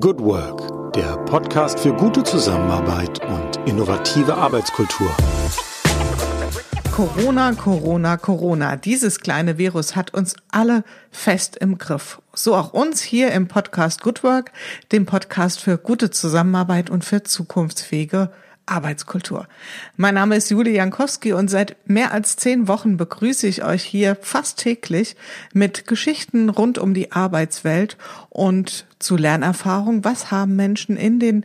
Good Work, der Podcast für gute Zusammenarbeit und innovative Arbeitskultur. Corona, Corona, Corona. Dieses kleine Virus hat uns alle fest im Griff. So auch uns hier im Podcast Good Work, dem Podcast für gute Zusammenarbeit und für zukunftsfähige Arbeitskultur. Mein Name ist Julie Jankowski und seit mehr als zehn Wochen begrüße ich euch hier fast täglich mit Geschichten rund um die Arbeitswelt und zu Lernerfahrung. Was haben Menschen in den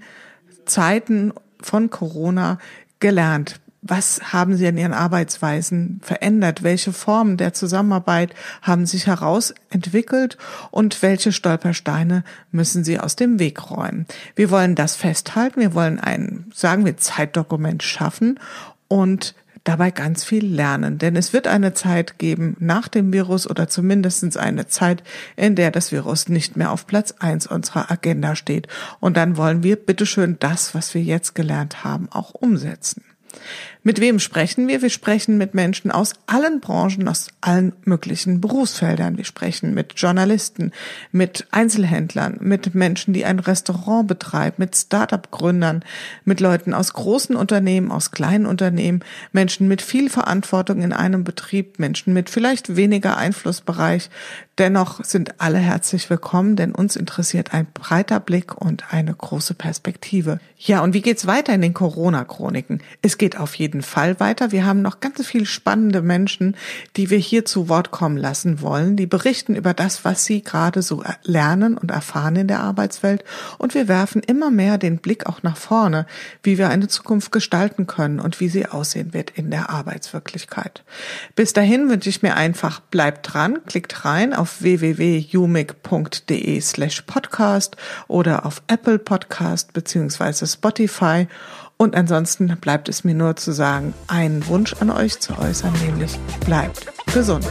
Zeiten von Corona gelernt? Was haben Sie in Ihren Arbeitsweisen verändert? Welche Formen der Zusammenarbeit haben sich herausentwickelt und welche Stolpersteine müssen Sie aus dem Weg räumen? Wir wollen das festhalten. Wir wollen ein, sagen wir, Zeitdokument schaffen und dabei ganz viel lernen. Denn es wird eine Zeit geben nach dem Virus oder zumindest eine Zeit, in der das Virus nicht mehr auf Platz eins unserer Agenda steht. Und dann wollen wir bitteschön das, was wir jetzt gelernt haben, auch umsetzen. Mit wem sprechen wir? Wir sprechen mit Menschen aus allen Branchen, aus allen möglichen Berufsfeldern. Wir sprechen mit Journalisten, mit Einzelhändlern, mit Menschen, die ein Restaurant betreiben, mit Start-up-Gründern, mit Leuten aus großen Unternehmen, aus kleinen Unternehmen, Menschen mit viel Verantwortung in einem Betrieb, Menschen mit vielleicht weniger Einflussbereich. Dennoch sind alle herzlich willkommen, denn uns interessiert ein breiter Blick und eine große Perspektive. Ja, und wie geht's weiter in den Corona-Chroniken? Es geht auf jeden jeden Fall weiter. Wir haben noch ganz viele spannende Menschen, die wir hier zu Wort kommen lassen wollen, die berichten über das, was sie gerade so lernen und erfahren in der Arbeitswelt. Und wir werfen immer mehr den Blick auch nach vorne, wie wir eine Zukunft gestalten können und wie sie aussehen wird in der Arbeitswirklichkeit. Bis dahin wünsche ich mir einfach, bleibt dran, klickt rein auf www.umic.de slash podcast oder auf Apple Podcast beziehungsweise Spotify und ansonsten bleibt es mir nur zu sagen, einen Wunsch an euch zu äußern, nämlich bleibt gesund.